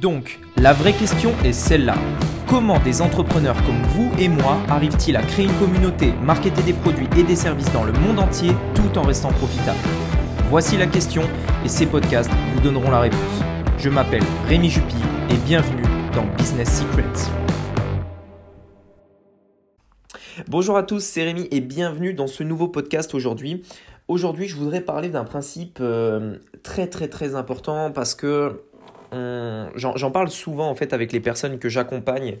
Donc, la vraie question est celle-là. Comment des entrepreneurs comme vous et moi arrivent-ils à créer une communauté, marketer des produits et des services dans le monde entier tout en restant profitables? Voici la question et ces podcasts vous donneront la réponse. Je m'appelle Rémi Jupy et bienvenue dans Business Secrets. Bonjour à tous, c'est Rémi et bienvenue dans ce nouveau podcast aujourd'hui. Aujourd'hui, je voudrais parler d'un principe euh, très très très important parce que j'en parle souvent en fait avec les personnes que j'accompagne.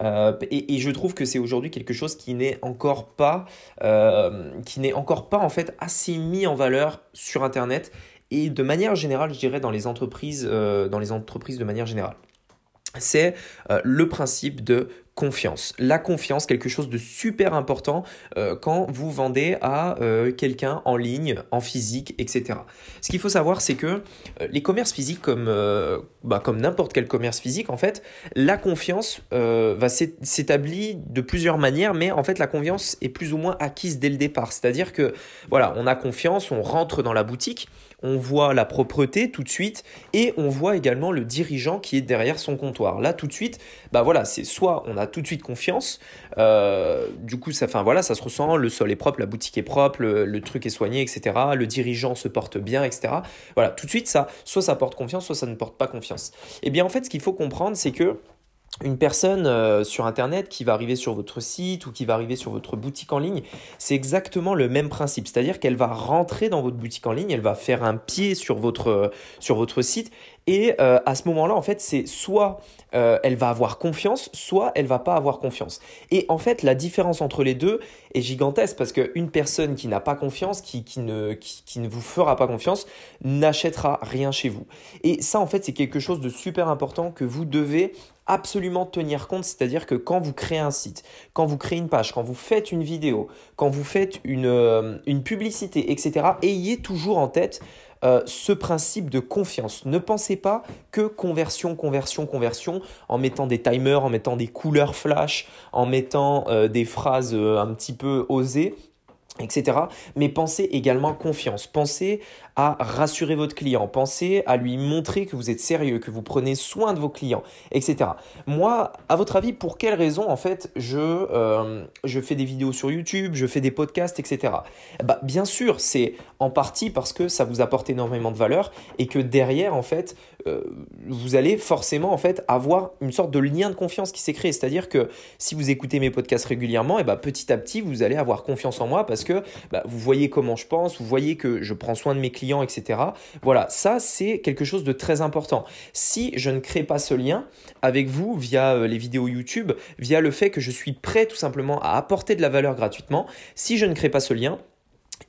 Euh, et, je trouve que c'est aujourd'hui quelque chose qui n'est encore pas, euh, qui n'est encore pas en fait assez mis en valeur sur Internet et de manière générale, je dirais dans les entreprises, euh, dans les entreprises de manière générale. C'est le principe de confiance. La confiance, quelque chose de super important euh, quand vous vendez à euh, quelqu'un en ligne, en physique, etc. Ce qu'il faut savoir, c'est que euh, les commerces physiques, comme, bah, comme n'importe quel commerce physique, en fait, la confiance va s'établir de plusieurs manières, mais en fait, la confiance est plus ou moins acquise dès le départ. C'est-à-dire que, voilà, on a confiance, on rentre dans la boutique, on voit la propreté tout de suite et on voit également le dirigeant qui est derrière son comptoir. Là, tout de suite, bah voilà, c'est soit on a tout de suite confiance. Euh, du coup, ça, voilà, ça se ressent. Le sol est propre, la boutique est propre, le, truc est soigné, etc. Le dirigeant se porte bien, etc. Voilà, tout de suite, ça, soit ça porte confiance, soit ça ne porte pas confiance. Et eh bien, en fait, ce qu'il faut comprendre, c'est que une personne euh, sur Internet qui va arriver sur votre site ou qui va arriver sur votre boutique en ligne, c'est exactement le même principe. C'est-à-dire qu'elle va rentrer dans votre boutique en ligne, elle va faire un pied sur votre, votre site et euh, à ce moment-là, en fait, c'est soit euh, elle va avoir confiance, soit elle va pas avoir confiance. Et en fait, la différence entre les deux est gigantesque parce qu'une personne qui n'a pas confiance, qui, ne, qui, ne vous fera pas confiance, n'achètera rien chez vous. Et ça, en fait, c'est quelque chose de super important que vous devez absolument tenir compte, c'est-à-dire que quand vous créez un site, quand vous créez une page, quand vous faites une vidéo, quand vous faites une, euh, publicité, etc., ayez toujours en tête euh, ce principe de confiance. Ne pensez pas que conversion, conversion, conversion, en mettant des timers, en mettant des couleurs flash, en mettant euh, des phrases un petit peu osées, etc. Mais pensez également confiance. Pensez à rassurer votre client. Pensez à lui montrer que vous êtes sérieux, que vous prenez soin de vos clients, etc. Moi, à votre avis, pour quelle raison en fait je, euh, je fais des vidéos sur YouTube, je fais des podcasts, etc. Bah, bien sûr, c'est en partie parce que ça vous apporte énormément de valeur et que derrière, en fait, euh, vous allez forcément en fait avoir une sorte de lien de confiance qui s'est créé. C'est-à-dire que si vous écoutez mes podcasts régulièrement, et bah, petit à petit, vous allez avoir confiance en moi parce que bah, vous voyez comment je pense, vous voyez que je prends soin de mes clients etc. Voilà, ça c'est quelque chose de très important. Si je ne crée pas ce lien avec vous via euh, les vidéos YouTube, via le fait que je suis prêt tout simplement à apporter de la valeur gratuitement, si je ne crée pas ce lien,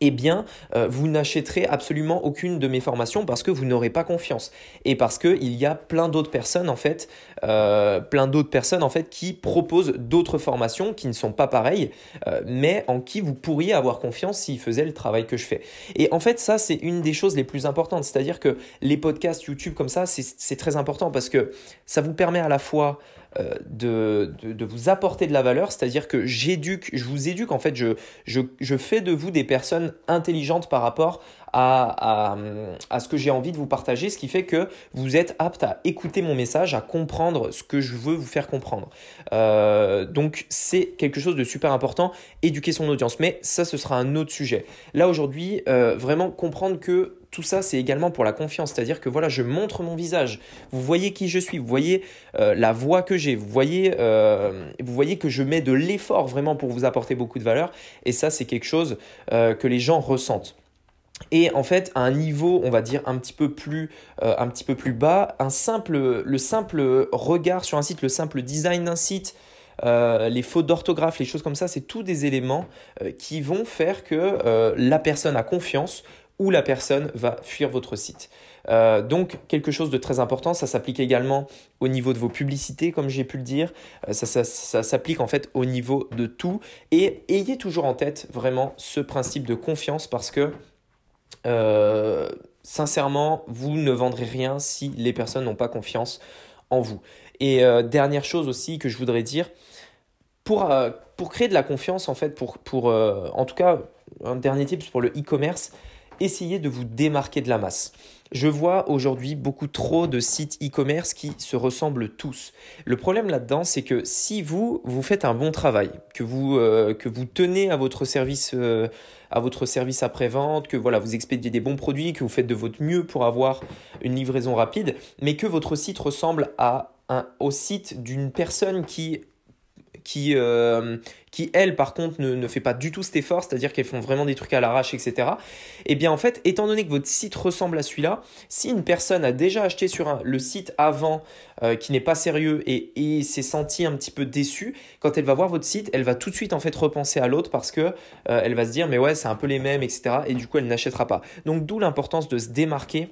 eh bien, euh, vous n'achèterez absolument aucune de mes formations parce que vous n'aurez pas confiance et parce qu'il y a plein d'autres personnes en fait, euh, plein d'autres personnes en fait qui proposent d'autres formations qui ne sont pas pareilles, euh, mais en qui vous pourriez avoir confiance s'ils faisaient le travail que je fais. Et en fait, ça c'est une des choses les plus importantes, c'est-à-dire que les podcasts YouTube comme ça, c'est très important parce que ça vous permet à la fois euh, de, vous apporter de la valeur, c'est-à-dire que j'éduque, je vous éduque, en fait, je, fais de vous des personnes intelligentes par rapport à ce que j'ai envie de vous partager, ce qui fait que vous êtes apte à écouter mon message, à comprendre ce que je veux vous faire comprendre. Euh, donc c'est quelque chose de super important, éduquer son audience, mais ça ce sera un autre sujet. Là aujourd'hui, euh, vraiment comprendre que tout ça, c'est également pour la confiance. C'est-à-dire que voilà, je montre mon visage. Vous voyez qui je suis. Vous voyez euh, la voix que j'ai. Vous voyez, euh, vous voyez que je mets de l'effort vraiment pour vous apporter beaucoup de valeur. Et ça, c'est quelque chose euh, que les gens ressentent. Et en fait, à un niveau, on va dire un petit peu plus, un petit peu plus bas, un simple, le simple regard sur un site, le simple design d'un site, les fautes d'orthographe, les choses comme ça, c'est tous des éléments qui vont faire que la personne a confiance où la personne va fuir votre site. Euh, donc quelque chose de très important, ça s'applique également au niveau de vos publicités, comme j'ai pu le dire, euh, ça, s'applique en fait au niveau de tout. Et ayez toujours en tête vraiment ce principe de confiance parce que euh, sincèrement, vous ne vendrez rien si les personnes n'ont pas confiance en vous. Et dernière chose aussi que je voudrais dire, pour, pour créer de la confiance en fait, pour, pour en tout cas un dernier tip pour le e-commerce, essayez de vous démarquer de la masse. Je vois aujourd'hui beaucoup trop de sites e-commerce qui se ressemblent tous. Le problème là-dedans, c'est que si vous, vous faites un bon travail, que vous, euh, que vous tenez à votre service, euh, à votre service après-vente, que voilà, vous expédiez des bons produits, que vous faites de votre mieux pour avoir une livraison rapide, mais que votre site ressemble à un, au site d'une personne qui qui, euh, qui elle, par contre, ne, fait pas du tout cet effort, c'est-à-dire qu'elles font vraiment des trucs à l'arrache, etc. Eh bien, en fait, étant donné que votre site ressemble à celui-là, si une personne a déjà acheté sur le site avant euh, qui n'est pas sérieux et, et s'est sentie un petit peu déçue, quand elle va voir votre site, elle va tout de suite en fait repenser à l'autre parce que euh, elle va se dire mais ouais, c'est un peu les mêmes, etc. Et du coup, elle n'achètera pas. Donc, d'où l'importance de se démarquer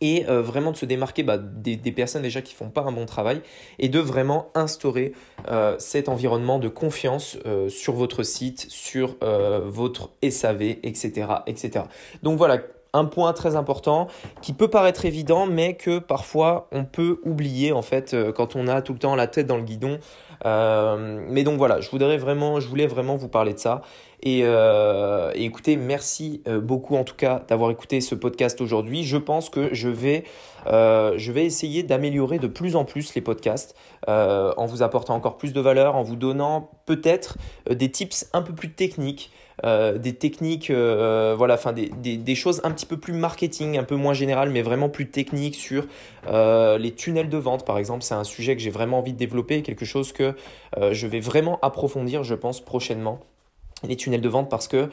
et euh, vraiment de se démarquer bah, des, personnes déjà qui font pas un bon travail et de vraiment instaurer euh, cet environnement de confiance euh, sur votre site, sur votre SAV, etc., etc. Donc voilà, un point très important qui peut paraître évident, mais que parfois on peut oublier en fait quand on a tout le temps la tête dans le guidon. Euh, mais donc voilà, je voudrais vraiment, je voulais vraiment vous parler de ça. Et, euh, écoutez, merci euh, beaucoup en tout cas d'avoir écouté ce podcast aujourd'hui. Je pense que je vais, je vais essayer d'améliorer de plus en plus les podcasts en vous apportant encore plus de valeur, en vous donnant peut-être des tips un peu plus techniques. Des techniques, voilà, enfin des, des, des, choses un petit peu plus marketing, un peu moins générales, mais vraiment plus techniques sur les tunnels de vente, par exemple. C'est un sujet que j'ai vraiment envie de développer, quelque chose que je vais vraiment approfondir, je pense, prochainement. Les tunnels de vente, parce que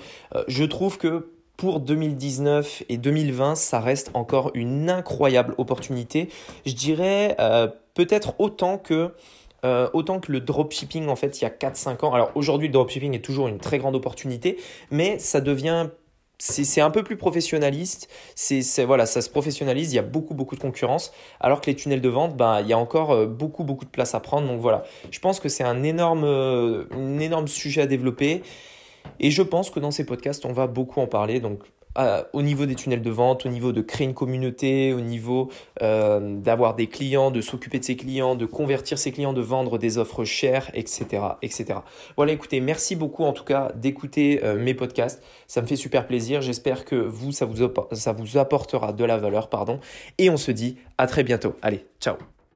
je trouve que pour 2019 et 2020, ça reste encore une incroyable opportunité. Je dirais peut-être autant que euh, autant que le dropshipping, en fait, il y a 4-5 ans. Alors aujourd'hui, le dropshipping est toujours une très grande opportunité, mais ça devient c'est un peu plus professionnaliste, c'est voilà, ça se professionnalise, il y a beaucoup beaucoup de concurrence, alors que les tunnels de vente, ben, il y a encore euh, beaucoup beaucoup de place à prendre. Donc voilà, je pense que c'est un énorme, euh, un énorme sujet à développer. Et je pense que dans ces podcasts, on va beaucoup en parler. Donc au niveau des tunnels de vente, au niveau de créer une communauté, au niveau euh, d'avoir des clients, de s'occuper de ses clients, de convertir ses clients, de vendre des offres chères, etc. etc. Voilà, écoutez, merci beaucoup en tout cas d'écouter euh, mes podcasts. Ça me fait super plaisir. J'espère que vous ça, vous, ça vous apportera de la valeur. pardon. Et on se dit à très bientôt. Allez, ciao